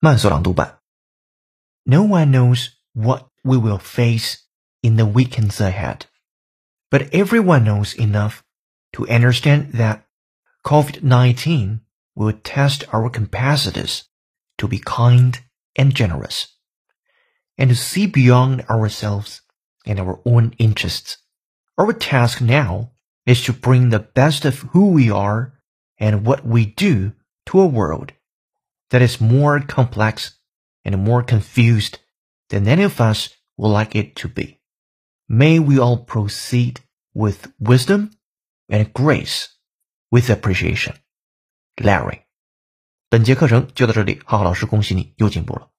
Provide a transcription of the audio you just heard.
慢速朗读版。No one knows what we will face in the weekends ahead, but everyone knows enough to understand that COVID-19 will test our capacities to be kind and generous, and to see beyond ourselves and our own interests. Our task now is to bring the best of who we are and what we do to a world that is more complex and more confused than any of us would like it to be. May we all proceed with wisdom and grace, with appreciation. Larry，本节课程就到这里，浩浩老师恭喜你又进步了。